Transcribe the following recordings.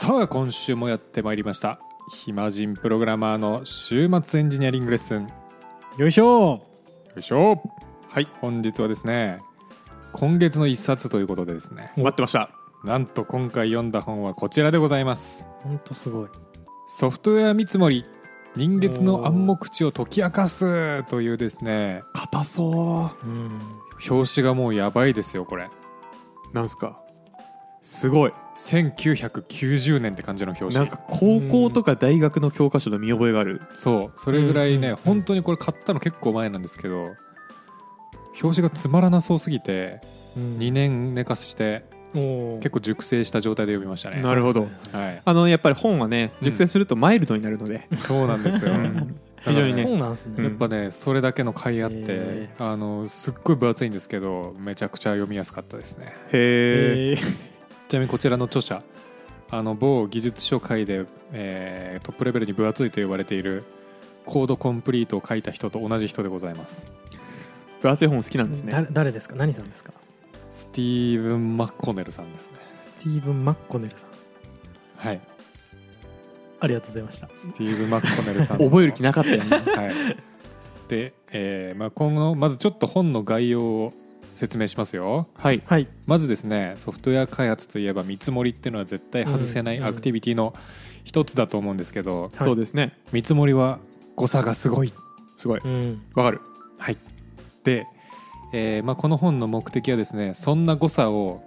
さあ今週もやってまいりました。暇人プログラマーの週末エンジニアリングレッスン。よよいしょ。いしょ。はい本日はですね今月の一冊ということでですね。待ってました。なんと今回読んだ本はこちらでございます。ほんとすごい。ソフトウェア見積もり人月の暗黙知を解き明かすというですね硬そう。ん。表紙がもうやばいですよこれ。うなんすか？すごい。1990年って感じの表紙。なんか高校とか大学の教科書の見覚えがある。そう。それぐらいね、うん。本当にこれ買ったの結構前なんですけど表紙がつまらなそうすぎて2年寝かしてお結構熟成した状態で読みましたね。なるほど。はい。あのやっぱり本はねうん。熟成するとマイルドになるので、そうなんですよ、非常にね。そうなんですね、やっぱねそれだけの甲斐あって、へあのすっごい分厚いんですけどめちゃくちゃ読みやすかったですね。へええちなみにこちらの著者あの某技術書界で、えートップレベルに分厚いと呼ばれているコードコンプリートを書いた人と同じ人でございます。分厚い本好きなんですね。誰誰ですか？何さんですか？スティーブン・マッコネルさんですね。スティーブン・マッコネルさん。はい。ありがとうございました。スティーブン・マッコネルさん。の 覚える気なかったよね。はい。で、えーまあ、今後まずちょっと本の概要を説明しますよ。はい。はい。まずですねソフトウェア開発といえば見積もりっていうのは絶対外せないうん。アクティビティの一つだと思うんですけど、はい。そうですね。見積もりは誤差がすごい。すごい。うん。わかる？はい。で、えーまあ、この本の目的はですねそんな誤差を、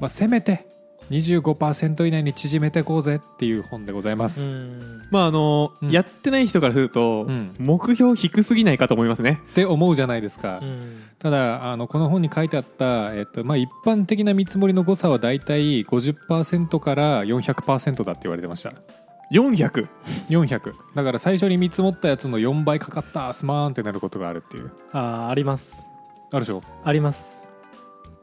まあ、せめて25%以内に縮めていこうぜっていう本でございます、うん。まああの、うん。やってない人からすると、うん。目標低すぎないかと思いますね。って思うじゃないですか、うん。ただあのこの本に書いてあった、えっとまあ、一般的な見積もりの誤差はだいたい50%から400%だって言われてました。400 400だから最初に見積もったやつの4倍かかった。スマーンってなることがあるっていう。あーあります。あるでしょ？あります。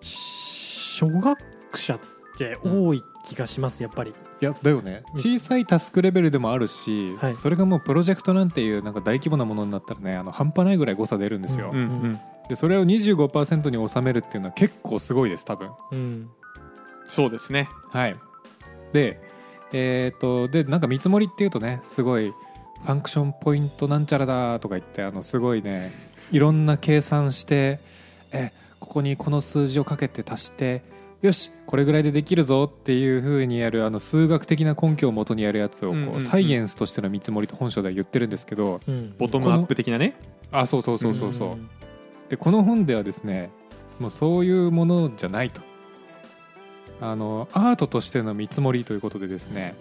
初学者って多い気がしますやっぱり。いやだよね。うん。小さいタスクレベルでもあるし、はい。それがもうプロジェクトなんていうなんか大規模なものになったらねあの半端ないぐらい誤差出るんですよ、ううん。うん。でそれを25%に収めるっていうのは結構すごいです多分。うん。そうですね。はい。でえっ、とでなんか見積もりっていうとねすごいファンクションポイントなんちゃらだとか言ってあのすごいねいろんな計算してえここにこの数字をかけて足してよしこれぐらいでできるぞっていうふうにやるあの数学的な根拠をもとにやるやつをこう、うんうんうん。サイエンスとしての見積もりと本書では言ってるんですけどうん。ボトムアップ的なね。あそうそうそうそうそう、ん。でこの本ではですねもうそういうものじゃないと。あのアートとしての見積もりということでですね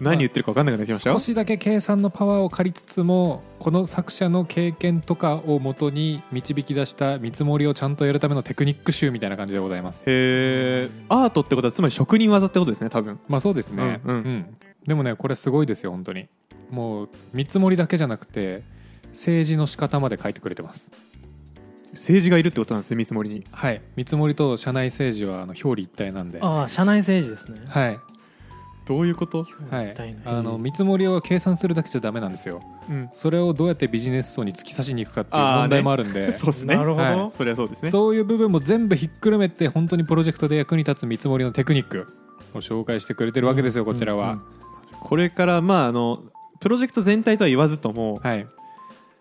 何言ってるか分かんなくなってきましたよ。少しだけ計算のパワーを借りつつもこの作者の経験とかをもとに導き出した見積もりをちゃんとやるためのテクニック集みたいな感じでございます。へえアートってことはつまり職人技ってことですね多分。まあそうですね、うんうん。でもねこれすごいですよ本当に。もう見積もりだけじゃなくて政治の仕方まで書いてくれてます。政治がいるってことなんですね見積もりに。はい。見積もりと社内政治はあの表裏一体なんで。ああ社内政治ですね。はいどういうこと？はい。あの見積もりを計算するだけじゃダメなんですよ。うん。それをどうやってビジネス層に突き刺しに行くかっていう問題もあるんで、そうですね。なるほど、はい。それはそうですね。そういう部分も全部ひっくるめて本当にプロジェクトで役に立つ見積もりのテクニックを紹介してくれてるわけですよ、こちらは、これからまああのプロジェクト全体とは言わずとも、はい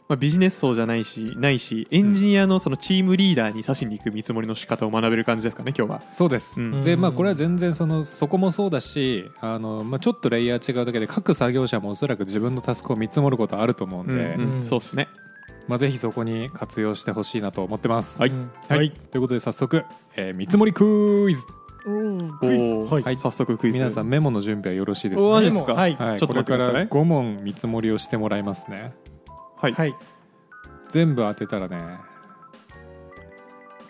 まあ、ビジネス層じゃないしないしエンジニアのそのチームリーダーに指しに行く見積もりの仕方を学べる感じですかね今日は、そうです、うん。でまあこれは全然そのそこもそうだしあの、まあ、ちょっとレイヤー違うだけで各作業者もおそらく自分のタスクを見積もることあると思うんで、うんうん。そうですね。まあ、ぜひそこに活用してほしいなと思ってます、はい。うんはい。はい。ということで早速、えー見積もりクイズ。おー。おクイズ。ーはい。はい。早速クイズ。皆さんメモの準備はよろしいですか？おーマジですかはい。はい、ちょっとこれから待ってください。5問見積もりをしてもらいますねはい、はい。全部当てたらね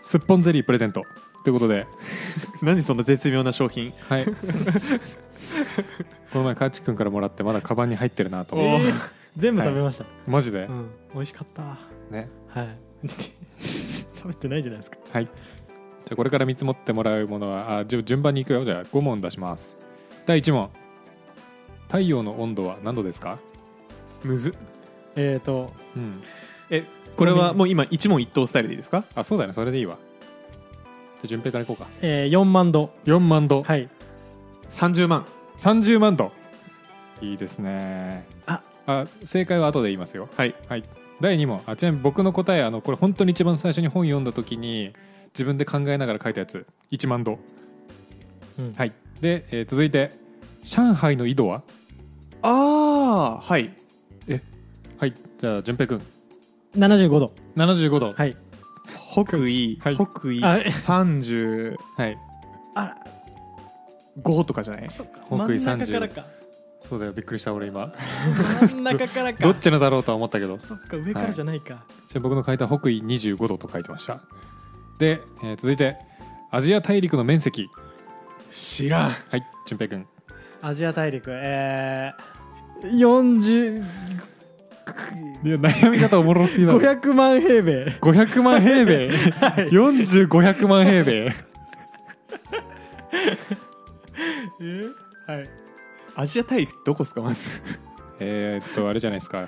すっぽんゼリープレゼント。ということで、何その絶妙な商品。はい、この前カチ君からもらってまだカバンに入ってるなと思って。おー。えー全部食べました、マジで、うん。美味しかった。ね。はい。食べてないじゃないですか。はい。じゃあこれから見積もってもらうものはあじゃあ順番にいくよ。じゃあ5問出します。第1問。太陽の温度は何度ですか？むずえっ、ー、とうん。えこれはもう今一問一答スタイルでいいですか？あそうだよね。それでいいわ。じゃあ順平からいこうか。えー、4万度。4万度、はい。30万。30万度。いいですね。あ。あ正解は後で言いますよ。はい。はい。第2問。あちなみに僕の答えあのこれ本当に一番最初に本読んだ時に自分で考えながら書いたやつ。1万度。うん。はい。で、えー続いて上海の緯度は？ああはいはいじゃあ順平君。75度。75度。はい。北緯、はい。北緯あ35はい。あとかじゃない？そっか。北緯真ん中からか。そうだよびっくりした俺今。真ん中からか。どっちのだろうとは思ったけど。そっか上からじゃないか、じゃあ僕の書いた北緯25度と書いてました。で、えー続いてアジア大陸の面積。知らん。はい順平君。アジア大陸えー、40いや悩み方おもろすぎだろ。500万平米。500万平米。40500万平米。はい。アジア大陸どこですかまず？えーっとあれじゃないですか。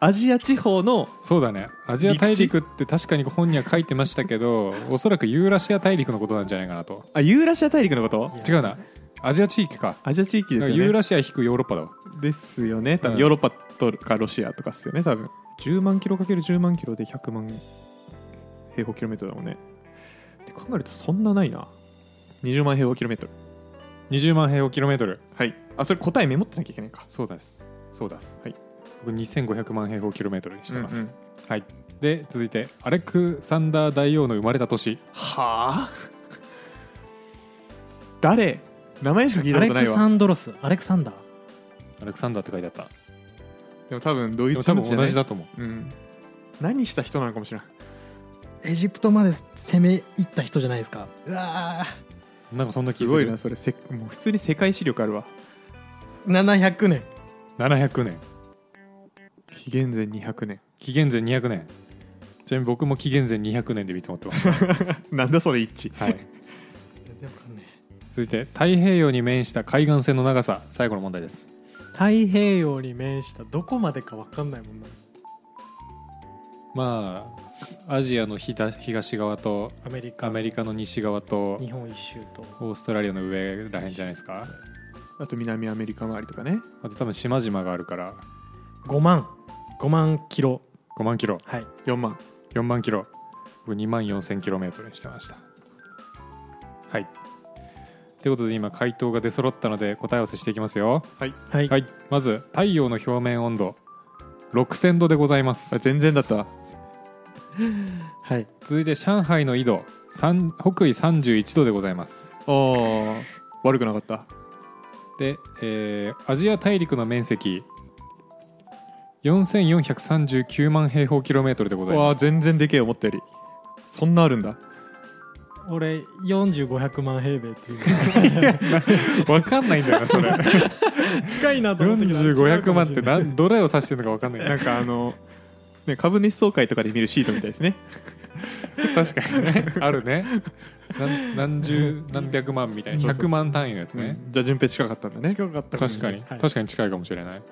アジア地方のそうだね。アジア大陸って確かに本には書いてましたけどおそらくユーラシア大陸のことなんじゃないかなと。あユーラシア大陸のこと？違うな。アジア地域か。アジア地域ですよね。ユーラシア引くヨーロッパだわ。ですよね。多うん。分ヨーロッパとかロシアとかっすよね多分。10万キロかける10万キロで100万平方キロメートルだもんね。って考えるとそんなないな。20万平方キロメートル。20万平方キロメートル。はい。あそれ答えメモってなきゃいけないか。そうです。そうです。はい。僕2500万平方キロメートルにしてます、うんうん。はい。で続いてアレクサンダー大王の生まれた年。はあ？誰？名前しか聞いたアレクことないわ。サンドロス。アレクサンダー。アレクサンダーって書いてあったでも多分ドイツ人同じだと思う。うん。何した人なのかもしれないエジプトまで攻め入った人じゃないですか。うわなんかそんな気すするごいなそれせもう普通に世界史力あるわ。ー700年。700年。紀元前200年。紀元前200年。ちなみに僕も紀元前200年で見積もってました。なんだそれ一致はい。全然わかんない続いて太平洋に面した海岸線の長さ最後の問題です太平洋に面したどこまでかわかんないもんな。まあアジアの東東側とアメリカ。アメリカの西側と日本一周と。オーストラリアの上らへんじゃないですか。あと南アメリカ周りとかね。あと多分島々があるから。5万。5万キロ。5万キロ。はい。4万。4万キロ。僕2万4000キロメートルにしてました。はいということで今回答が出揃ったので答え合わせしていきますよ。はい。はい、はい。まず太陽の表面温度。6000度でございます。あ全然だった。はい、続いて上海の緯度三北緯31度でございます。あー。悪くなかった。で、えーアジア大陸の面積4439万平方キロメートルでございわあます全然でけえ思ったより。そんなあるんだ俺4500万平米っていう。わかんないんだよなそれ。近いなと思ったけど4500万ってどれを指してるのかわかんない。なんかあの、ね、株主総会とかで見るシートみたいですね。確かにね。あるね。何何十何百万みたいなそうそう。100万単位のやつね、じゃあ順平近かったんだね。近かった確かに、はい。確かに近いかもしれない。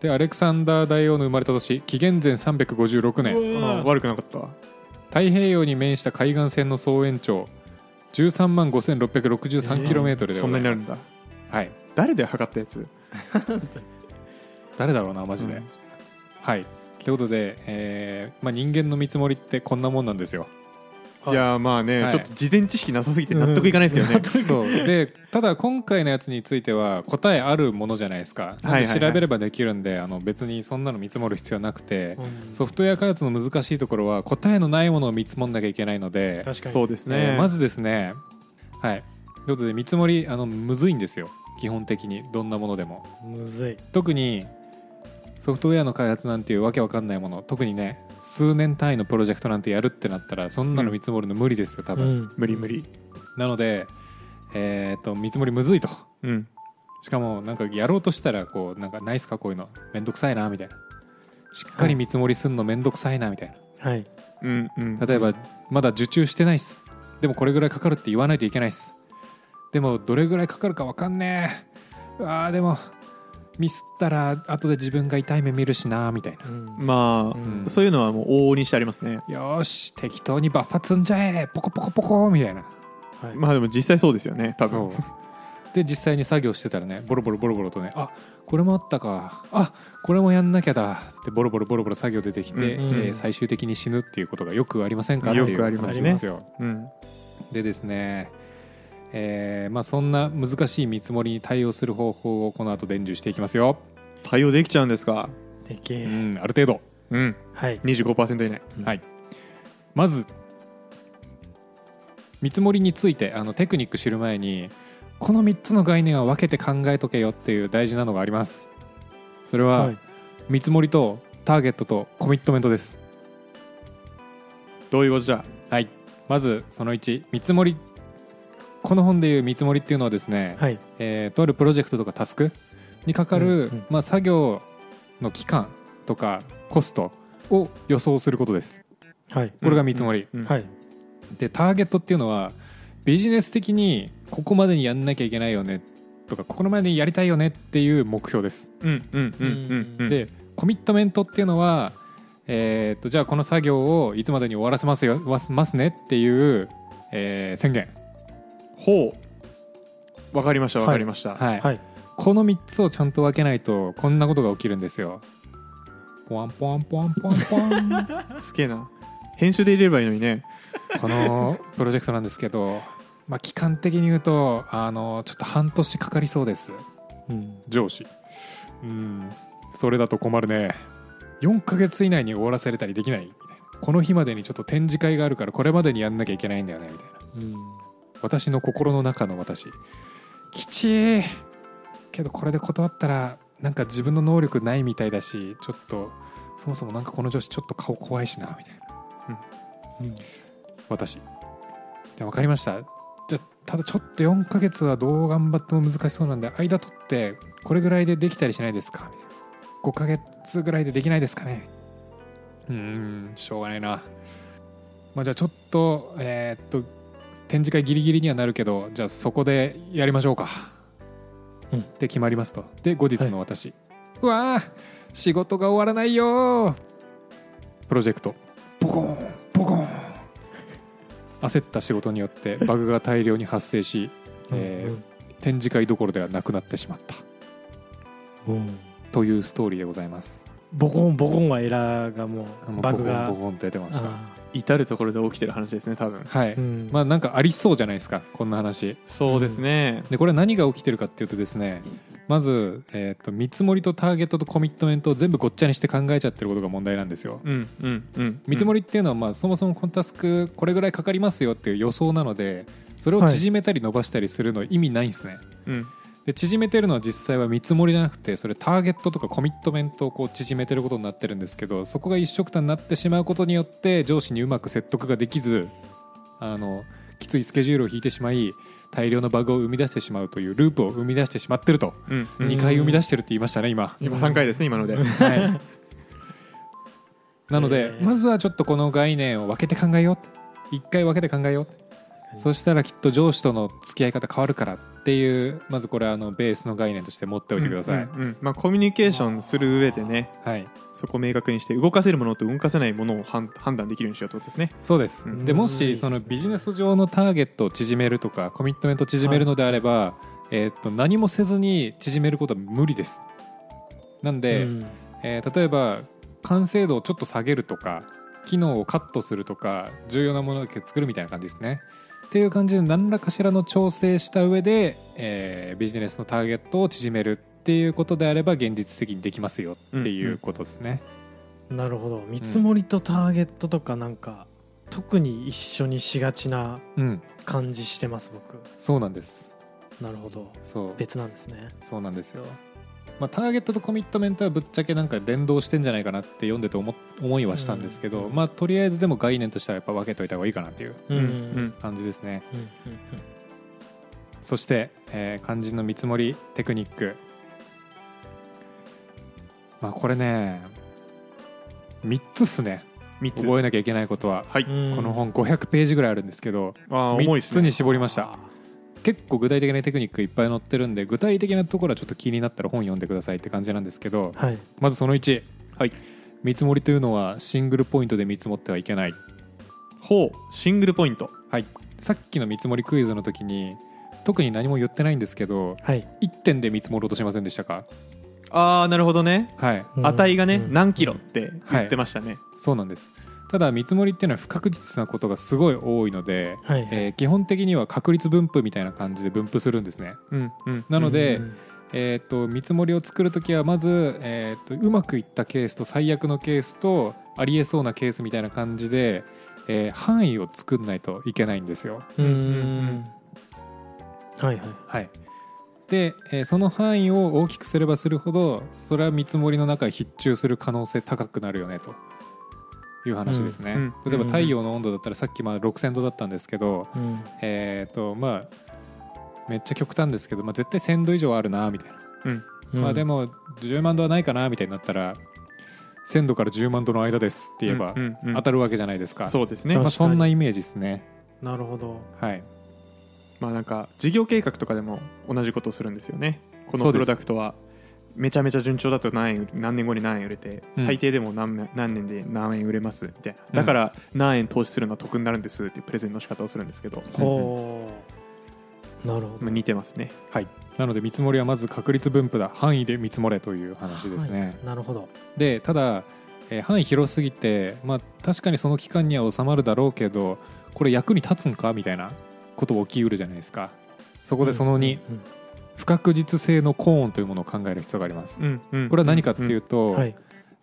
でアレクサンダー大王の生まれた年紀元前356年。悪くなかったわ太平洋に面した海岸線の総延長13万 5663km でそござます、んないになるんだ。はい。誰で測ったやつ？誰だろうなマジで、うん。はい。ということで、えーまあ、人間の見積もりってこんなもんなんですよい。やーまあね、はい。ちょっと事前知識なさすぎて納得いかないですけどね、そう。でただ今回のやつについては答えあるものじゃないですか。は調べればできるんで、あの別にそんなの見積もる必要なくて、うん。ソフトウェア開発の難しいところは答えのないものを見積もんなきゃいけないので、確かにそうですね、えーまずですね。はい。ということで見積もりあのむずいんですよ。基本的に。どんなものでも。むずい。特にソフトウェアの開発なんていうわけわかんないもの。特にね数年単位のプロジェクトなんてやるってなったらそんなの見積もるの無理ですよ多分、うん。無理無理。なのでえーっと見積もりむずいと。うん。しかもなんかやろうとしたらこうなんかないっすかこういうの。めんどくさいなみたいな。しっかり見積もりすんのめんどくさいなみたいはい。うんうん。な例えばまだ受注してないっす。でもこれぐらいかかるって言わないといけないっす。でもどれぐらいかかるかわかんねえ。うわーでもミスったら後で自分が痛い目見るしなみたいな。うん。まあ、うん。そういうのはもう往々にしてありますね。よーし適当にバッファ積んじゃえポコポコポコみたいな。はい。まあでも実際そうですよね多分。そう。で実際に作業してたらねボロボロボロボロとねあこれもあったか。あこれもやんなきゃだ。ってボロボロボロボロ作業出てきて、うん。えー最終的に死ぬっていうことがよくありませんか？よくありますね。うん。でですねえーまあ、そんな難しい見積もりに対応する方法をこの後伝授していきますよ、対応できちゃうんですか？でけえ、うん、ある程度。うん。はい。25%以内。はい、まず見積もりについてあのテクニック知る前にこの3つの概念は分けて考えとけよっていう大事なのがあります。それは、はい。見積もりとターゲットとコミットメントです。どういうことじゃ？はい。まずその1見積もりこの本でいう見積もりっていうのはですね、はい。えーとあるプロジェクトとかタスクにかかる、うんうん。まあ、作業の期間とかコストを予想することです。はい。これが見積もり、うんはい。でターゲットっていうのはビジネス的にここまでにやんなきゃいけないよねとかここまでにやりたいよねっていう目標です、うんうんうんうんうん。でコミットメントっていうのはえー、とじゃあこの作業をいつまでに終わらせますよわますねっていう、えー宣言ほう。わかりましたわかりました、はい、はい。この3つをちゃんと分けないとこんなことが起きるんですよ。ポワンポワンポワンポワンポワン。すげえな。編集で入れればいいのにね。このプロジェクトなんですけど、まあ、期間的に言うとあのちょっと半年かかりそうです。うん。上司。うん。それだと困るね。4ヶ月以内に終わらせれたりできない。みたいなこの日までにちょっと展示会があるからこれまでにやんなきゃいけないんだよねみたいな。うん私の心の中の私。きちーけどこれで断ったらなんか自分の能力ないみたいだしちょっとそもそもなんかこの女子ちょっと顔怖いしなみたいな。うん。私。じゃあ分かりました。じゃあただちょっと4ヶ月はどう頑張っても難しそうなんで間取ってこれぐらいでできたりしないですか？みたいな5ヶ月ぐらいでできないですかね？うーんしょうがないな。まあじゃあちょっとえーっと展示会ギリギリにはなるけどじゃあそこでやりましょうか、うん。って決まりますと。で後日の私、うわー仕事が終わらないよー。プロジェクト。ボコーンボコーン。焦った仕事によって バグが大量に発生し、えー展示会どころではなくなってしまった。うん。うんというストーリーでございます。ボコンボコンはエラーがももううバグが。ボコンボコンと出てました。あ至る所で起きてる話ですね多分。はい、ーうん。まあなんかありそうじゃないですかこんな話。そうですね、でこれ何が起きてるかっていうとですねまず、えー、と見積もりとターゲットとコミットメントを全部ごっちゃにして考えちゃってることが問題なんですよ。うんうんうん。見積もりっていうのは、まあ、そもそもこのタスクこれぐらいかかりますよっていう予想なのでそれを縮めたり伸ばしたりするの意味ないんですね、うんで縮めてるのは実際は見積もりじゃなくてそれターゲットとかコミットメントをこう縮めてることになってるんですけどそこが一緒くたになってしまうことによって上司にうまく説得ができずあのきついスケジュールを引いてしまい大量のバグを生み出してしまうというループを生み出してしまってると、うん。うん2回生み出してるって言いましたね今、今3回ですね今ので。はい、なので、えー。まずはちょっとこの概念を分けて考えよう。1回分けて考えよう。そしたらきっと上司との付き合い方変わるからっていうまずこれはあのベースの概念として持っておいてください、うんうんうん。まあ、コミュニケーションする上でね。はい。そこを明確にして動かせるものと動かせないものを判判断できるようにしようってことですね。そうです、うん。でもしそのビジネス上のターゲットを縮めるとかコミットメントを縮めるのであれば、えーっと何もせずに縮めることは無理です。なんで、うん。えー例えば完成度をちょっと下げるとか機能をカットするとか重要なものだけ作るみたいな感じですねっていう感じで何らかしらの調整した上で、えービジネスのターゲットを縮めるっていうことであれば現実的にできますよっていうことですね、なるほど。見積もりとターゲットとかなんか特に一緒にしがちなうん、感じしてます僕。そうなんです。なるほど。そう。別なんですね。そうなんですよ、まあ、ターゲットとコミットメントはぶっちゃけなんか連動してんじゃないかなって読んでて思思いはしたんですけど、うんまあとりあえずでも概念としてはやっぱ分けといた方がいいかなっていう。感じですね。うんうんそして、えー肝心の見積もりテクニック。まあこれね3つっすね。3つ。覚えなきゃいけないことは、はい、うんこの本500ページぐらいあるんですけどあー重い3ですね。つに絞りました結構具体的なテクニックいっぱい載ってるんで具体的なところはちょっと気になったら本読んでくださいって感じなんですけどはい。まずその1、はい。見積もりというのはシングルポイントで見積もってはいけない。ほう。シングルポイント。さっきの見積もりクイズの時に特に何も言ってないんですけどはい。1点で見積もろうとしませんでしたか？ああなるほどね。はい。うん値がね、うん。何キロって言ってましたね、そうなんですただ見積もりっていうのは不確実なことがすごい多いので、はいえー基本的には確率分布みたいな感じで分布するんですね。うんうん。なので、うんえー、と見積もりを作るときはまず、えー、とうまくいったケースと最悪のケースとありえそうなケースみたいな感じで、えー範囲を作んないといけないんですよ。うーん。はいはい。はい、で、えーその範囲を大きくすればするほどそれは見積もりの中に必中する可能性高くなるよねという話ですね。うん例えば太陽の温度だったらさっきまあ6000度だったんですけど、うん。えーとまあ、めっちゃ極端ですけど、まあ、絶対1000度以上あるなみたいな。まあでも10万度はないかなみたいになったら1000度から10万度の間ですって言えばうんうんうん。当たるわけじゃないですか、そうですね。まあ、そんなイメージですね。なるほど。はい。まあなんか事業計画とかでも同じことをするんですよね。このプロダクトはめちゃめちゃ順調だと何円何年後に何円売れて、うん。最低でも何年何年で何円売れますみたいな。うん。だから何円投資するのは得になるんですっていうプレゼンの仕方をするんですけど、ほう。なるほど。まあ、似てますね。はい。なので見積もりはまず確率分布だ。範囲で見積もれという話ですね、はい。なるほど。でただ、えー範囲広すぎて、まあ、確かにその期間には収まるだろうけどこれ役に立つんかみたいなこと起きうるじゃないですか。そこでその2、うん不確実性のコーンというものを考える必要があります、うんうんこれは何かっていうと、はい。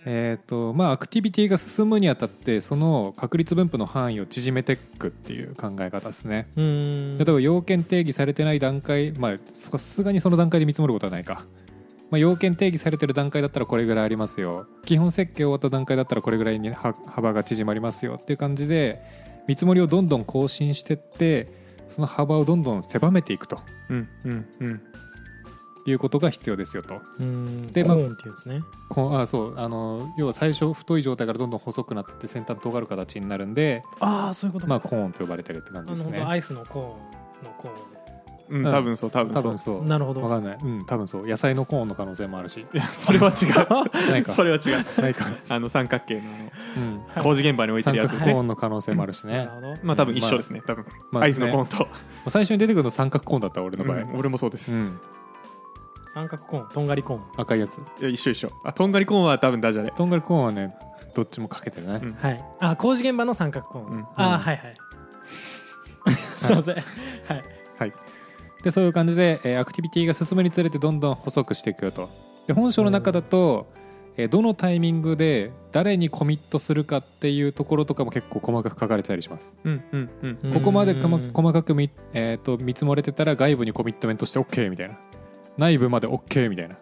えーとまあ、アクティビティが進むにあたってその確率分布の範囲を縮めていくっていう考え方ですね。例えば要件定義されてない段階まあさすがにその段階で見積もることはないか、まあ、要件定義されてる段階だったらこれぐらいありますよ。基本設計終わった段階だったらこれぐらいには幅が縮まりますよっていう感じで見積もりをどんどん更新してってその幅をどんどん狭めていくと。うんうんうん。いうことが必要ですよと。うーん。でまあコーンっていうんですね。こうあそうあの要は最初太い状態からどんどん細くなってって先端尖る形になるんでああそういうことまあ、コーンと呼ばれてるって感じですね。本当アイスのコーンのコーうん多分そう多分そう。多分そう。ンなるほど。わかんない。うん。多分そう。野菜のコーンの可能性もあるし。いやそれは違ないか。うそれは違う。ないか、あの三角形の工事現場に置いて三るやつですね。角コーンの可能性もあるしね、なるほど。まあ多分一緒ですね。多分。まあアイスのコーンと、最初に出てくるの三角コーンだった俺の場合、うん俺もそうです、うん。三角コーンとんがりコーン。赤いやつ。いや一緒一緒。あとんがりコーンは多分ダジャレ。とんがりコーンはねどっちもかけてるね、うん。はい。あ工事現場の三角コーン、うん。あーはいはい。すいません。はいはい、でそういう感じで、えーアクティビティが進むにつれてどんどん細くしていくよと。で本書の中だと、えーどのタイミングで誰にコミットするかっていうところとかも結構細かく書かれてたりします。うんうんうん。うんここまで細かく見,、えー、と見積もれてたら外部にコミットメントして OK みたいな。内部まで OK みたいな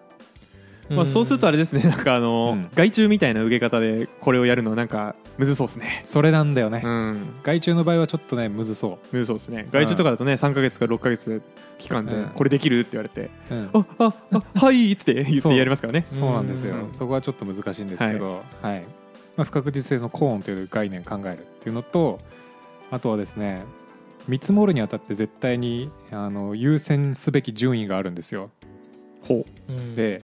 まあ、そうするとあれれですね なんかあの、うん。害虫みたいな受け方でこれをやるのはなんかむずそうですね。それなんだよね、うん。外注の場合はちょっとねむずそむずそうですね。害虫とかだとね3か月から6か月期間でうん。これできるって言われてう、うん。あああはいって 言ってやりますからね。そうなんですよ、うん。そこはちょっと難しいんですけど、はい。まあ、不確実性のコーンという概念考えるっていうのとあとはですね見積もるにあたって絶対にあの優先すべき順位があるんですよ。ほう。んで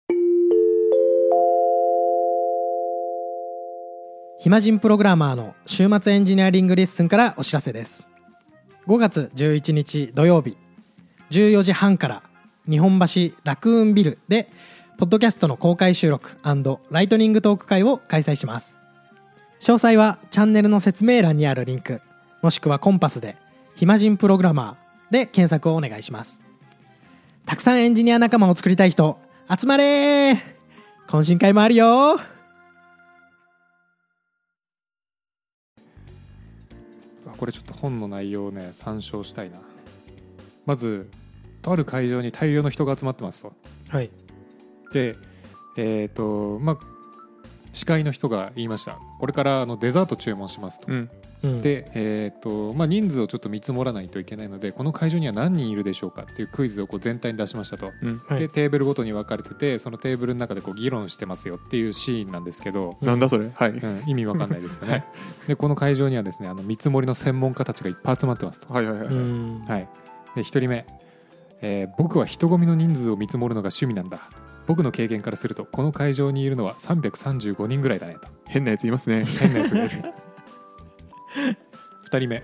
暇人プログラマーの週末エンジニアリングレッスンからお知らせです。5月11日土曜日14時半から日本橋ラクーンビルでポッドキャストの公開収録ライトニングトーク会を開催します。詳細はチャンネルの説明欄にあるリンクもしくはコンパスで「暇人プログラマー」で検索をお願いします。たくさんエンジニア仲間を作りたい人集まれー!懇親会もあるよこれちょっと本の内容をね参照したいな。まずとある会場に大量の人が集まってますと。はい。でえっ、とまあ司会の人が言いました。これからあのデザート注文しますと。う、うん、うん。で、えーとまあ、人数をちょっと見積もらないといけないのでこの会場には何人いるでしょうかっていうクイズをこう全体に出しましたと、うん。はい。でテーブルごとに分かれててそのテーブルの中でこう議論してますよっていうシーンなんですけど、うんなんだそれ？はい、うん、意味わかんないですよね、はい。でこの会場にはですねあの見積もりの専門家たちがいっぱい集まってますと、はいはいはい、うん。はい、で1人目、えー僕は人混みの人数を見積もるのが趣味なんだ。僕の経験からするとこの会場にいるのは335人ぐらいだねと。変なやついますね。変なやつがいる 2人目。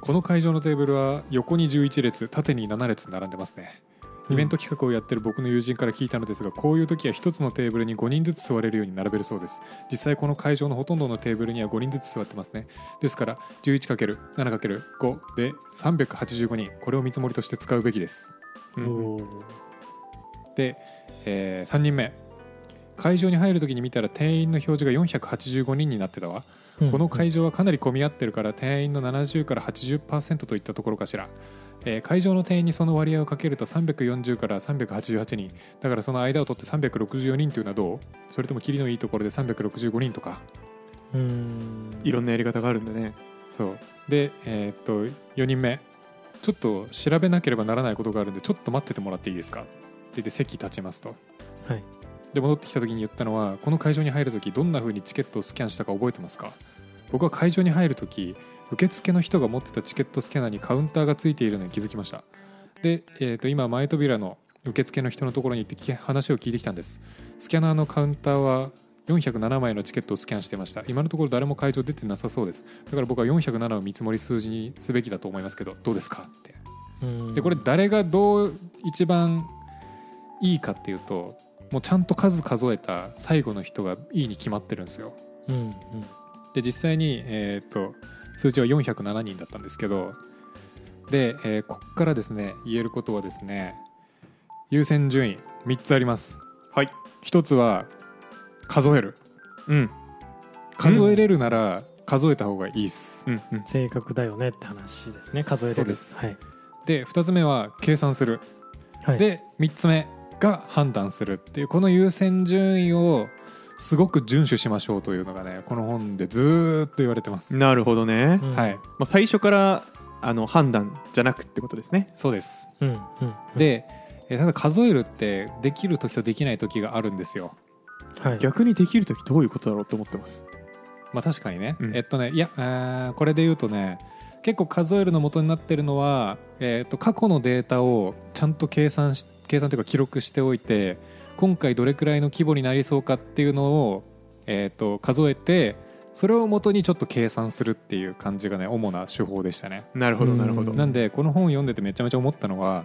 この会場のテーブルは横に11列縦に7列並んでますね。イベント企画をやってる僕の友人から聞いたのですがこういう時は1つのテーブルに5人ずつ座れるように並べるそうです。実際この会場のほとんどのテーブルには5人ずつ座ってますね。ですから 11×7×5 で385人。これを見積もりとして使うべきです。うん。で、え3人目会場に入る時に見たら定員の表示が485人になってたわ。うん。この会場はかなり混み合ってるから定員の70から80%といったところかしら、えー会場の定員にその割合をかけると340から388人。だからその間を取って364人というのはどう？それともキリのいいところで365人とか。うん。いろんなやり方があるんでね。そう。でえーっと4人目。ちょっと調べなければならないことがあるんでちょっと待っててもらっていいですか？って言って席立ちますと。はいで戻ってきた時に言ったのはこの会場に入る時どんな風にチケットをスキャンしたか覚えてますか？僕は会場に入る時受付の人が持ってたチケットスキャナーにカウンターがついているのに気づきました。で、えー、と今前扉の受付の人のところに行って話を聞いてきたんです。スキャナーのカウンターは407枚のチケットをスキャンしてました。今のところ誰も会場出てなさそうです。だから僕は407を見積もり数字にすべきだと思いますけどどうですか？って。でこれ誰がどう一番いいかっていうともうちゃんと数数えた最後の人がいいに決まってるんですよ。うんうん。で実際に、えー、と数値は407人だったんですけどで、えーここからですね言えることはですね優先順位3つあります。はい。1つは数える。うん。数えれるなら数えた方がいいっす、うんうん。正確だよねって話ですね。数えれる。そうです。はい。で2つ目は計算する。はい。で3つ目が判断するっていうこの優先順位をすごく遵守しましょうというのがねこの本でずーっと言われてます、なるほどね、うん。はい。まあ、最初からあの判断じゃなくってことですね。そうです。うんうんで、えーただ数えるってできる時とできない時があるんですよ。はい。逆にできる時どういうことだろうと思ってます。まあ確かにね、うん。えっとねいやこれで言うとね結構数えるの元になってるのは、えっと過去のデータをちゃんと計算し計算というか記録しておいて今回どれくらいの規模になりそうかっていうのを、えっと数えてそれを元にちょっと計算するっていう感じがね主な手法でしたね。なるほどうん。なるほど。なんでこの本を読んでてめちゃめちゃ思ったのは、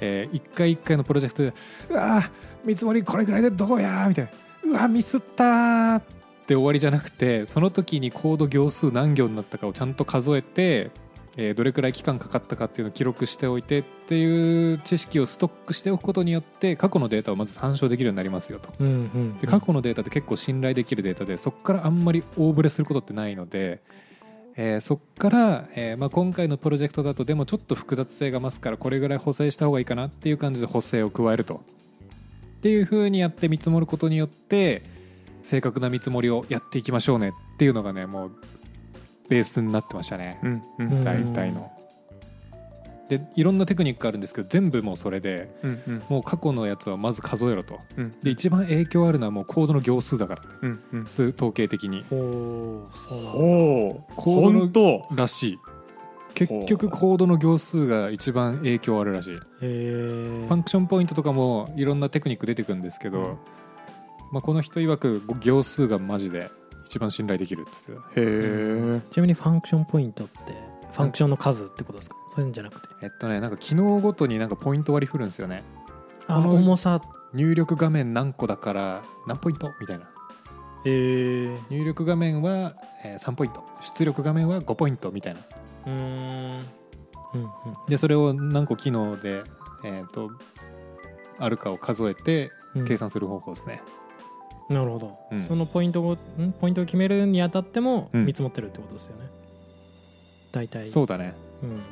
えー一回一回のプロジェクトで「うわー見積もりこれぐらいでどうや?」みたいな「うわミスったー」って終わりじゃなくてその時にコード行数何行になったかをちゃんと数えて、えーどれくらい期間かかったかっていうのを記録しておいてっていう知識をストックしておくことによって過去のデータをまず参照できるようになりますよと。うんうんで過去のデータって結構信頼できるデータでそこからあんまり大ブレすることってないので、えーそこから、えーまあ、今回のプロジェクトだとでもちょっと複雑性が増すからこれぐらい補正した方がいいかなっていう感じで補正を加えるとっていう風にやって見積もることによって正確な見積もりをやっていきましょうねっていうのがねもうベースになってましたね。うんううん。ん大体の。でいろんなテクニックあるんですけど全部もうそれでうんうん。もう過去のやつはまず数えろと。うんで一番影響あるのはもうコードの行数だからうんうん。数統計的に。ほう。コードの本当らしい。結局コードの行数が一番影響あるらしい。フへえァンクションポイントとかもいろんなテクニック出てくるんですけど、うんまあ、この人曰く行数がマジで一番信頼できるっつってた。へえちなみにファンクションポイントってファンクションの数ってことですか？そういうんじゃなくて。えっとねなんか機能ごとになんかポイント割り振るんですよね。あこの重さ入力画面何個だから何ポイント？みたいな。へえ入力画面はえー3ポイント。出力画面は5ポイントみたいな。うん。うんうん。でそれを何個機能で、えー、とあるかを数えてうん。計算する方法ですね、なるほど、うん。そのポイントをん？ポイントを決めるにあたってもうん。見積もってるってことですよね、大体。そうだね、うん。ま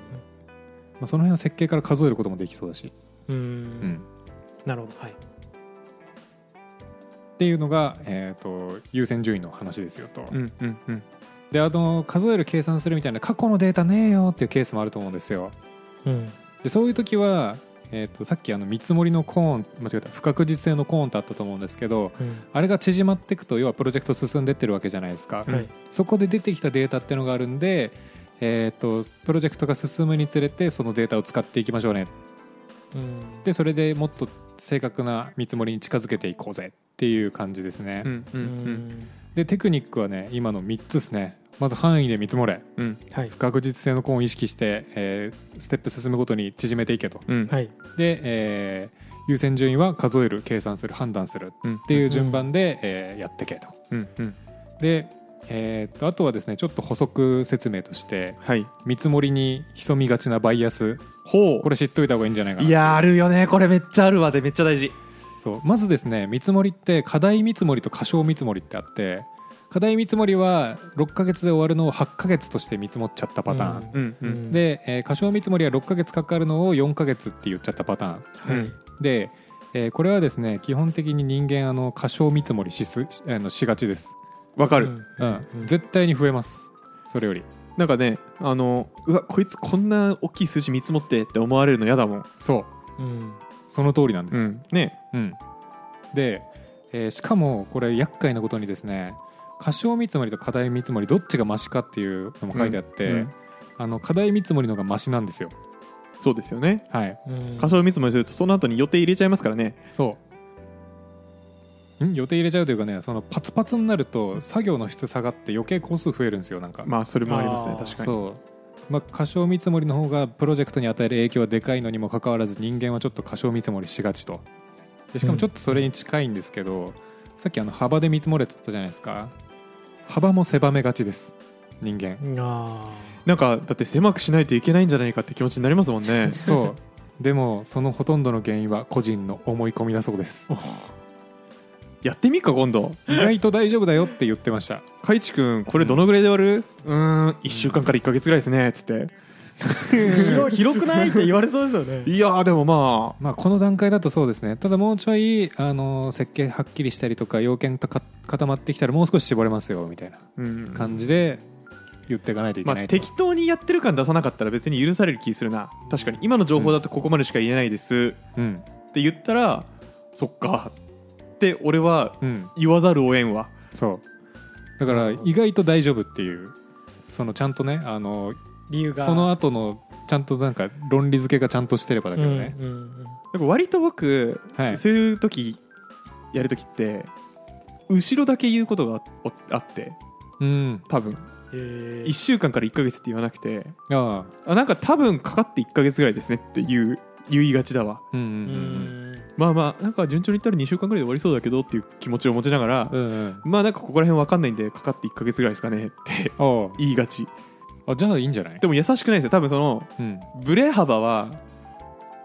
あ、その辺は設計から数えることもできそうだし、うん。うん。なるほど。はい。っていうのが、えー、と優先順位の話ですよと、うんうんうん。であの数える計算するみたいな過去のデータねえよっていうケースもあると思うんですよ。うん。でそういう時は、えー、とさっきあの見積もりのコーン間違えた不確実性のコーンってあったと思うんですけどうん。あれが縮まっていくと要はプロジェクト進んでってるわけじゃないですか、うん。はい。そこで出てきたデータっていうのがあるんで、えー、とプロジェクトが進むにつれてそのデータを使っていきましょうね。うん。でそれでもっと正確な見積もりに近づけていこうぜっていう感じですね、うんううんうん。んでテクニックはね今の3つですねまず範囲で見積もれ。うん。はい。不確実性のコーンを意識して、えーステップ進むごとに縮めていけと。うん。はい。で、えー優先順位は数える計算する判断するうんっていう順番で、えーやってけと。うん。うん。で、えーっとあとはですねちょっと補足説明としてはい。見積もりに潜みがちなバイアス。ほこれ知っといた方がいいんじゃないかな。いやあるよね。これめっちゃあるわ。でめっちゃ大事。そう。まずですね見積もりって課題見積もりと過小見積もりってあって課題見積もりは6ヶ月で終わるのを8ヶ月として見積もっちゃったパターン、うんううん。ん。で、えー過小見積もりは6ヶ月かかるのを4ヶ月って言っちゃったパターン。はい。うんで、えーこれはですね基本的に人間あの過小見積もりしすあのしがちです、わかる、うん。うん。うん。絶対に増えます。それより。なんかねあのうわこいつこんな大きい数字見積もってって思われるの嫌だもん。そう。うん。その通りなんです、ん。ね。うん。で、えーしかもこれ厄介なことにですね過小見積もりと課題見積もりどっちがマシかっていうのも書いてあって、うんうんあの課題見積もりの方がマシなんですよ。そうですよね。はい。うん。過小見積もりするとその後に予定入れちゃいますからね。そう。ん？予定入れちゃうというかねそのパツパツになると作業の質下がって余計工数増えるんですよなんか、まあそれもありますね。確かに。そう、まあ、過小見積もりの方がプロジェクトに与える影響はでかいのにもかかわらず人間はちょっと過小見積もりしがちと。でしかもちょっとそれに近いんですけど、さっきあの幅で見積もれってたじゃないですか幅も狭めがちです。人間。あなんかだって狭くしないといけないんじゃないかって気持ちになりますもんね。そうでもそのほとんどの原因は個人の思い込みだそうです。やってみっか今度。意外と大丈夫だよって言ってました。かいちくんこれどのぐらいで終わる？うーん1週間から1か月ぐらいですねっつって。ー広広くないって言われそうですよね。いやーでもままあこの段階だとそうですね。ただもうちょいあの設計はっきりしたりとか要件とか固まってきたらもう少し絞れますよみたいなあ、うん感じで言っていかないといけまあ、ないと、適当にやってる感出さなかったら別に許される気するな。確かに。今の情報だとここまでしか言えないです。うん。って言ったらそっか。って俺はうん。言わざるを得んわ。そう。だから意外と大丈夫っていう。そのちゃんとねあの理由が。その後のちゃんとなんか論理付けがちゃんとしてればだけどね、うんうんうんなんか割と僕、はい。そういう時やる時って後ろだけ言うことがああって。うん。多分。え。1週間から1か月って言わなくて。ああ。あなんか多分かかって1か月ぐらいですねっていう言いがちだわ。うんううんん。まあまあなんか順調にいったら2週間ぐらいで終わりそうだけどっていう気持ちを持ちながら、うんうん。うんまあなんかここら辺わかんないんでかかって1か月ぐらいですかねってあ。言いがちああじゃあいいんじゃない？でも優しくないですよ。多分そのうん。ブレ幅は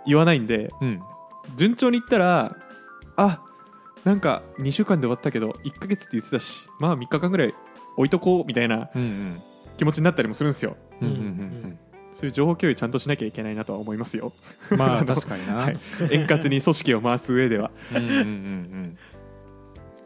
言わないんでうん。順調にいったらあなんか2週間で終わったけど1か月って言ってたしまあ3日間ぐらい置いとこうみたいなうんうん。気持ちになったりもするんですよ。うんうんそういう情報共有ちゃんとしなきゃいけないなとは思いますよ。うんまあ の確かにな、はい。円滑に組織を回す上では。うんうんうんうん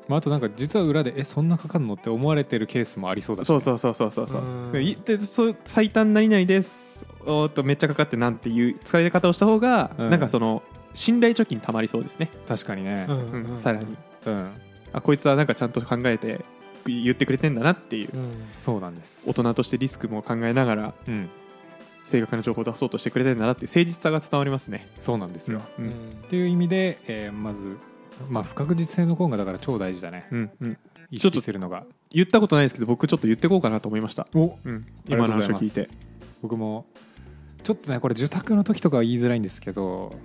まあ、あとなんか実は裏でえそんなかかるのって思われてるケースもありそうだしね、そうそうそうそうそうそう。うん。でいでそう最短何々です。おーっとめっちゃかかってなんていう使い方をした方が、うん。なんかその信頼貯金たまりそうですね、確かにね。うん。うんうん。さらに。うん、あこいつはなんかちゃんと考えて言ってくれてんだなっていう。うん。そうなんです。大人としてリスクも考えながらうん。正確な情報を出そうとしてくれてんだなっていう誠実さが伝わりますね、そうなんですよ、ううんん。っていう意味で、えーまず、まあ、不確実性のコーンがだから超大事だね。うんうん、意ちょっと識するのが。言ったことないですけど僕ちょっと言ってこうかなと思いました、おうん、今の話を聞いて。僕もちょっとねこれ受託の時とかは言いづらいんですけど。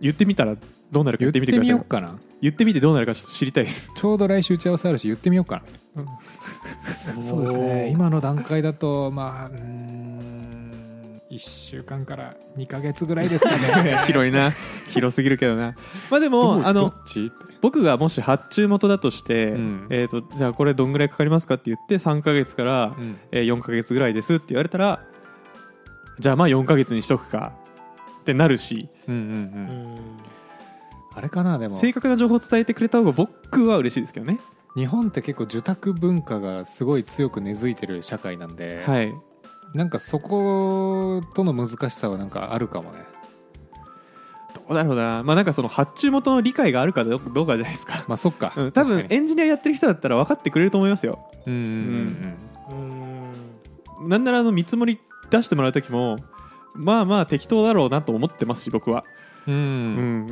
言ってみたらどうなるか言ってて言っみてください。みようかな。言ってみてどうなるかちょっと知りたいです。ちょうど来週打ち合わせあるし言ってみようかな。そうですね。今の段階だとまあうーん1週間から2か月ぐらいですかね。広いな。広すぎるけどな。まあでもあの僕がもし発注元だとして、うん。えー、とじゃあこれどんぐらいかかりますかって言って3か月から、うん。えー4か月ぐらいですって言われたらじゃあまあ4か月にしとくか。ってなるし。うんうんううんん。あれかなでも。正確な情報を伝えてくれた方が僕は嬉しいですけどね。日本って結構受託文化がすごい強く根付いてる社会なんで、はいなんかそことの難しさはなんかあるかもね。どうだろうな。まあなんかその発注元の理解があるかどうかじゃないですか、まあそっか、うん、多分エンジニアやってる人だったら分かってくれると思いますよ。うんうん。うん。なんならあの見積もり出してもらう時もまあまあ適当だろうなと思ってますし僕は、うん。う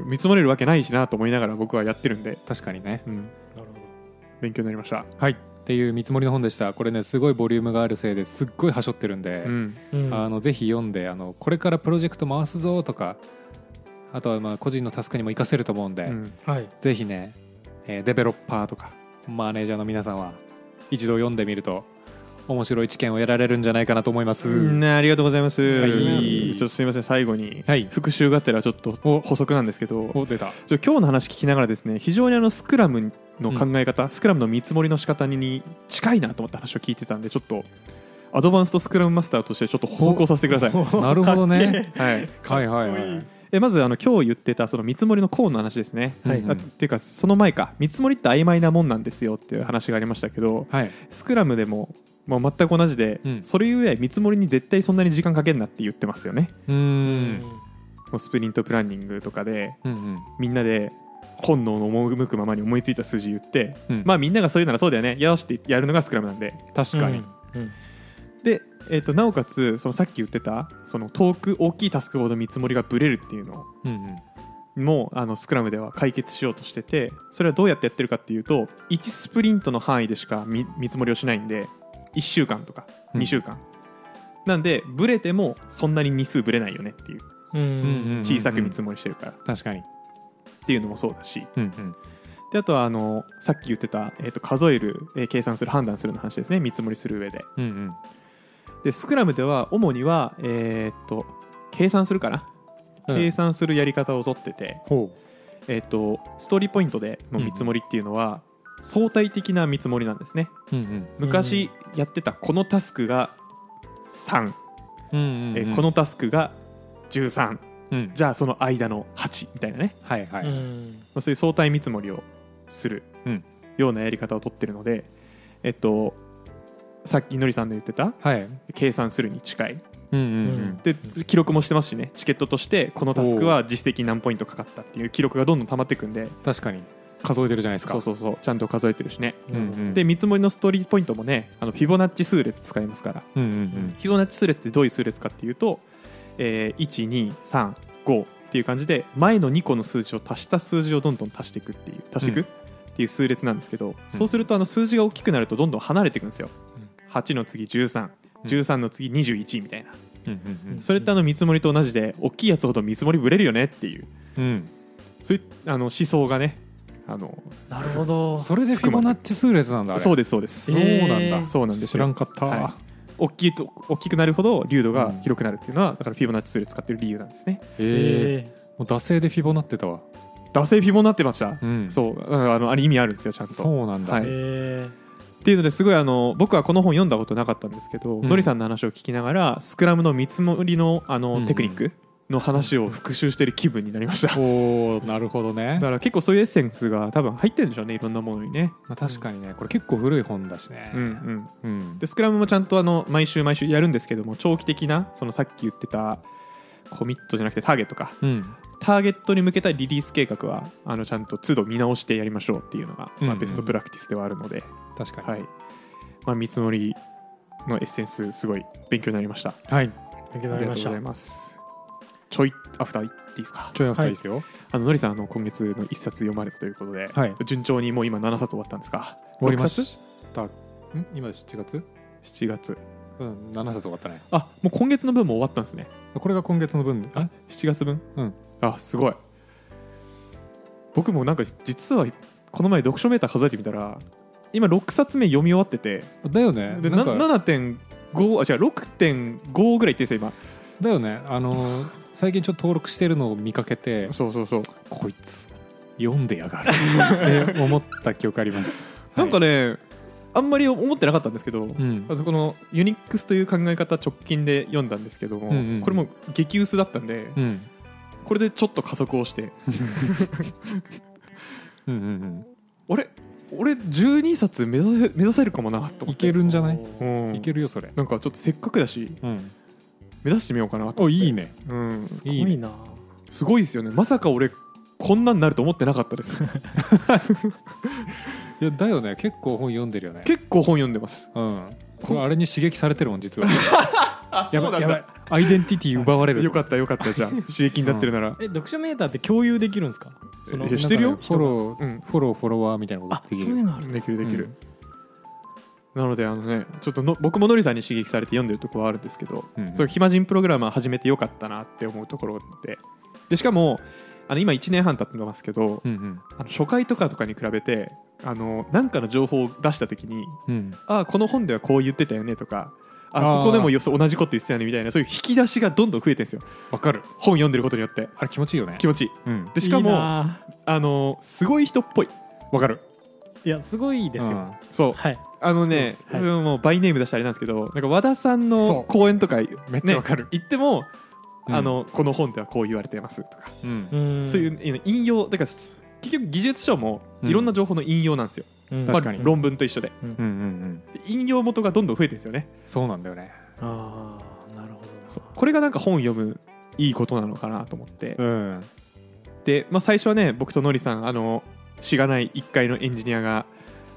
ん。見積もれるわけないしなと思いながら僕はやってるんで、確かにね。うん、なるほど。勉強になりました。はいっていう見積もりの本でした。これねすごいボリュームがあるせいですっごいはしょってるんで、うん。うん。あのぜひ読んであのこれからプロジェクト回すぞとかあとはまあ個人のタスクにも活かせると思うんで、うん。はい。ぜひね、えーデベロッパーとかマネージャーの皆さんは一度読んでみると面白い知見を得られるんじゃないかなと思います、ね、ありがとうございます、はい。ちょっとすみません最後に、はい。復習がてらちょっと補足なんですけど。お出た。今日の話聞きながらですね非常にあのスクラムの考え方、スクラムの見積もりの仕方に近いなと思った話を聞いてたんでちょっとアドバンストスクラムマスターとしてちょっと補足をさせてください、なるほどね。はい、はいはいはい。えまずあの今日言ってたその見積もりのコーンの話ですね、はいうんあっていうかその前か。見積もりって曖昧なもんなんですよっていう話がありましたけどはい。スクラムでももう全く同じで、うん。それゆえ見積もりに絶対そんなに時間かけんなって言ってますよね。うーん。もうスプリントプランニングとかでうんうん。みんなで本能の赴くままに思いついた数字言って、うん。まあみんながそういうならそうだよね。よしってやるのがスクラムなんで。確かに、うん。で、えー、となおかつそのさっき言ってたその遠く大きいタスクほど見積もりがブレるっていうのうんうん。もあのスクラムでは解決しようとしててそれはどうやってやってるかっていうと1スプリントの範囲でしか見見積もりをしないんで1週間とかうん。2週間、なんでブレてもそんなに日数ブレないよねっていう。小さく見積もりしてるから。っ確かに。ていうのもそうだし。うんうん。であとはあのさっき言ってた、えー、と数える、えー計算する判断するの話ですね。見積もりする上で。うんうん。でスクラムでは主には、えー、と計算するかな、うん。計算するやり方をとってて、ほえー、とストーリーポイントでの見積もりっていうのは、相対的な見積もりなんですね。ううん。うん昔やってたこのタスクが3、うんうんえーこのタスクが13うん。じゃあその間の8みたいなね、はいはい。うん。まあそういう相対見積もりをするうん。ようなやり方をとってるので、えっとさっきのりさんの言ってたはい。計算するに近い。うんうんで記録もしてますしね。チケットとしてこのタスクは実績何ポイントかかったっていう記録がどんどん溜まっていくんで。確かに数えてるじゃないですか。そうそうそう。ちゃんと数えてるしね、うんうん。で見積もりのストーリーポイントもねあのフィボナッチ数列使いますから。うんうんフィボナッチ数列ってどういう数列かっていうと、えー、1235っていう感じで前の2個の数字を足した数字をどんどん足していくっていう足していく、うん。っていう数列なんですけど、そうするとあの数字が大きくなるとどんどん離れていくんですよ、8の次1313の次21みたいな、うんうんそれってあの見積もりと同じで大きいやつほど見積もりぶれるよねっていう。うん。うんそういうあの思想がねあのなるほど。それでフィボナッチ数列なんだそうですそうです。そうなんえー。だそうなんですよ。知らんかった。は大きいと大きくなるほど流度が広くなるっていうのは、だからフィボナッチ数列使ってる理由なんですね。えええもう惰性でフィボなってたわ。惰性フィボになってました、うん。そううんあのあれ意味あるんですよちゃんと。そうなんだ。はい。えっていうのですごいあの僕はこの本読んだことなかったんですけど、うん。のりさんの話を聞きながらスクラムの見積もりのあの、うん。テクニックの話を復習してる気分になりました、だおおなるほどね。から結構そういうエッセンスが多分入ってるんでしょうねいろんなものにね、まあ、確かにね。これ結構古い本だしね。うんうん、うん。でスクラムもちゃんとあの毎週毎週やるんですけども長期的なそのさっき言ってたコミットじゃなくてターゲットか。うん。ターゲットに向けたリリース計画はあのちゃんと都度見直してやりましょうっていうのが、まあ、うんうんベストプラクティスではあるので、確かに。はい。まあ、見積もりのエッセンスすごい勉強になりました。はい。ー勉強になりました。ありがとうございますちょいアフターいっていいですか？ちょいアフターい。いですよあののりさんあの今月の一冊読まれたということで、はい。順調にもう今7冊終わったんですか？終わりま6冊？したん？今7月？7月。うん7冊終わったね。あもう今月の分も終わったんですね。これが今月の分。あ7月分？うん。あすごい。僕もなんか実はこの前読書メーター数えてみたら今6冊目読み終わっててだよね。でなんかな7.5あ違う6.5ぐらいいってるんですよ今。だよね。あのー最近ちょっと登録してるのを見かけてそうそうそう。こいつ読んでやがる。って思った記憶あります。なんかね、あんまり思ってなかったんですけど、うん。あとこのユニックスという考え方直近で読んだんですけども、うんうんこれも激薄だったんで、うん。これでちょっと加速をして。うんうんあれ？俺12冊目指せ目指せるかもなと思って。けるんじゃない？うん。いけるよそれ。なんかちょっとせっかくだしうん目指してみようかなとおいいね。うん、すごいな。すごいですよね。まさか俺こんなになると思ってなかったです。いやだよね。結構本読んでるよね。結構本読んでます。うん。これあれに刺激されてるもん実は。あやばいやばい。アイデンティティ奪われる。よかったよかった。じゃあ刺激になってるなら、え読書メーターって共有できるんですか？そのしてるよ。フォローうん。フォローフォロワーみたいなことあできる。そういうのあるできるできる、なのであのねちょっとの僕ものりさんに刺激されて読んでるところはあるんですけど、うんそう暇人プログラマー始めてよかったなって思うところででしかもあの今1年半経ってますけど、うんあの初回とかとかに比べてあのなんかの情報を出した時にうん。うんあこの本ではこう言ってたよねとかあここでもよそ同じこと言ってたよねみたいなそういう引き出しがどんどん増えてるんですよ。わかる。本読んでることによって。あれ気持ちいいよね。気持ちいい。うん。でしかもなあのすごい人っぽい。わかるいやすごいですよ、うん。そう。はい。あのねそれもバイネーム出したらあれなんですけどなんか和田さんの講演とかめっちゃわかる。ね言っても、うん。あのこの本ではこう言われてますとか、うん。うんそういう引用だから結局技術書もうん。いろんな情報の引用なんですよ、うん。確かに。まあ論文と一緒で。うん。うんうん引用元がどんどん増えてるんですよね。そうなんだよね。ああなるほどな。そう。これがなんか本読むいいことなのかなと思って、うん。で、まあ、最初はね僕とのりさんあのしがない1階のエンジニアが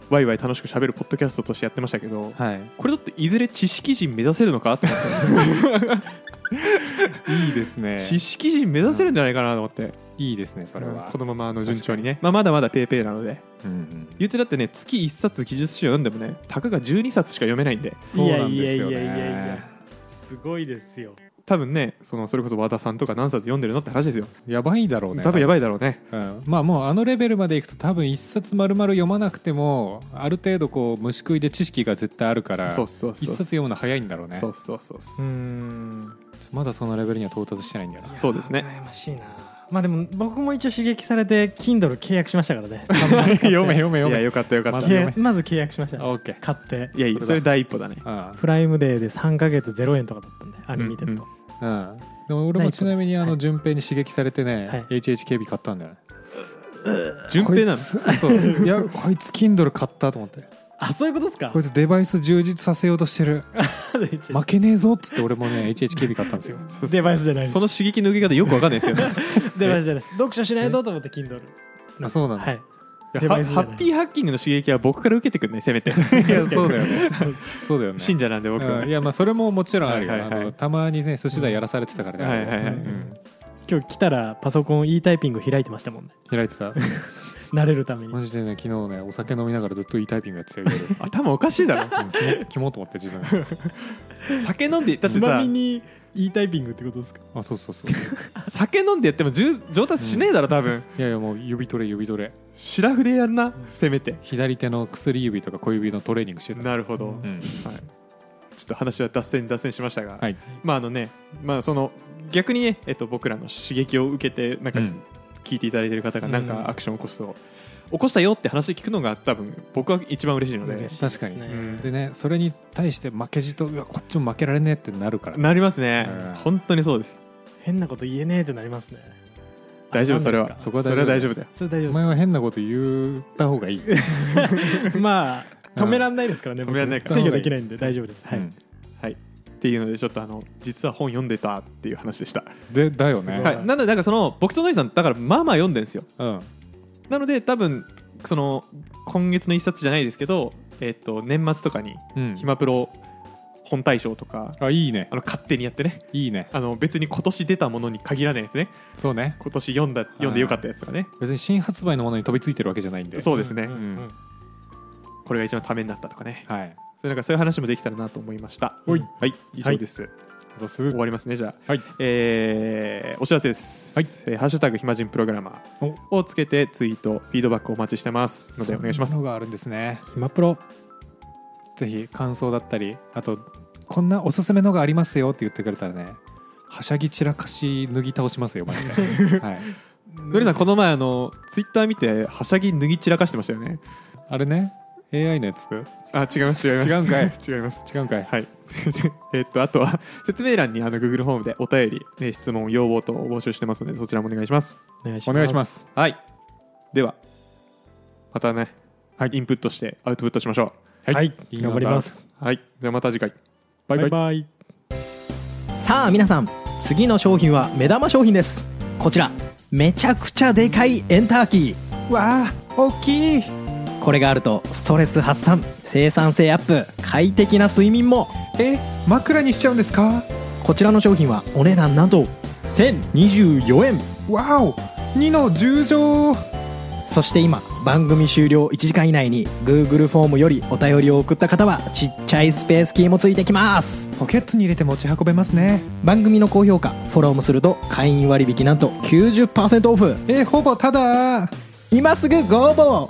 ワイワイ楽しく喋るポッドキャストとしてやってましたけどはい。これだっていずれ知識人目指せるのかと思って。いいですね。知識人目指せるんじゃないかなと思って、いいですねそれは。このままあの順調にね、まあ、まだまだペーペーなので。うんうん言ってだってね月1冊技術書読んでもねたかが12冊しか読めないんで。そうなんですよいやいやいやいやいねや。すごいですよ多分ねそのそれこそ和田さんとか何冊読んでるのって話ですよ。やばいだろうね。多分やばいだろうね。うん、まあもうあのレベルまでいくと多分一冊丸々読まなくてもある程度こう虫食いで知識が絶対あるからそうそうそう。一冊読むの早いんだろうね。そうそうそうそう。うーん。まだそのレベルには到達してないんだよな。そうですね。羨ましいな。まあでも僕も一応刺激されて Kindle 契約しましたからね。読め読めい読め。やよかったよかった。まず契約しました。あオッケー買って。やいやそれ第一歩だね。うんプライムデーで3ヶ月0円とかだったんでアニメ見てると、うんでも俺もちなみにあのはい。順平に刺激されてね、はい。HHKB 買ったんだよね。順平なの？こいつそう。いやこいつ Kindle 買ったと思って。あそういうことですか？こいつデバイス充実させようとしてる。負けねえぞっつって俺もね HHKB 買ったんですよ。デバイスじゃないその刺激の受け方よくわかんないですけど デバイスじゃない。です読書しないとと思って Kindle あそうなんだ、はいハッピーハッキングの刺激は僕から受けてくんねせめて。いやそうだよね。そうだよね。信者なんで僕は。うん。いやまあそれももちろんあるよ、はいはいはい。あのたまにね寿司台やらされてたからね、はいはいはい。うん。今日来たらパソコン e タイピング開いてましたもんね。開いてた。慣れるために。マジでね昨日ねお酒飲みながらずっと e タイピングやってたよ夜。頭おかしいだろ。うんキモキモと思って自分。酒飲んでだってつまさみに e タイピングってことですか？あそうそうそう。い酒飲んでやっても上上達しねえだろ多分。やいやもう指トレ指トレシラフでやるなせめて。左手の薬指とか小指のトレーニングしてた。なるほど、うん。はい、ちょっと話は脱線脱線しましたが、はい。まああのねまあその逆にね、えっと、僕らの刺激を受けてなんかうん。聞いていただいている方がなんうん。かアクションを起こすと、起こしたよって話聞くのが多分僕は一番嬉しいので。嬉しい確かに。ですねうん。でねそれに対して負けじとうわこっちも負けられねえってなるから。なりますね、うん。本当にそうです。変なこと言えねえってなりますね。大丈夫それは。そこは大丈夫それは大丈夫だよ。それ大丈夫。お前は変なこと言った方がいい、まあ止めらんないですからね止めらんないから。僕制御できないんで大丈夫です。はい、うんはい。っていうのでちょっとあの実は本読んでたっていう話でした、でだよね。はい、なのでなんかその僕とノイさんだからまあまあ読んでるんですよ。うんなので多分その今月の一冊じゃないですけど、えっと年末とかにうん。暇プロ本大賞とかあいいね。あの勝手にやってね。いいね。あの別に今年出たものに限らないやつね。そうね。今年読んだ読んでよかったやつとかね。別に新発売のものに飛びついてるわけじゃないんで。そうですね、んん。ん。これが一番ためになったとかね。はい。そういうなんかそういう話もできたらなと思いました。はい。以上です、どうす終わりますねじゃあ、はい。えーお知らせです、はい。えーハッシュタグ暇人プログラマーをつけてツイートフィードバックお待ちしてますのでお願いします。があるんですね。暇プロ。ぜひ感想だったりあとこんなおすすめのがありますよって言ってくれたらねはしゃぎ散らかし脱ぎ倒しますよマジで、はい、のりさんこの前あのツイッター見てはしゃぎ脱ぎ散らかしてましたよね。あれね？AI のやつ？あ違います違います。違うんかい。違います。違うんかい。はい えっとあとは説明欄にあの Google ホームでお便り、ね質問要望等を募集してますのでそちらもお願いします。お願いしお願いします。はい。ではまたね、はい。インプットしてアウトプットしましょはい、頑張ります。うはい。ではまた次回。バイ。バイバイ。さあ皆さん次の商品は目玉商品です。こちらめちゃくちゃでかいエンターキー。わあ大きい。これがあるとストレス発散生産性アップ快適な睡眠もえ枕にしちゃうんですか？こちらの商品はお値段なんと1024円。わお2の10乗。そして今番組終了1時間以内に Google フォームよりお便りを送った方はちっちゃいスペースキーもついてきます。ポケットに入れて持ち運べますね。番組の高評価フォローもすると会員割引なんと90%オフ。えー、ほぼただ。今すぐご応募を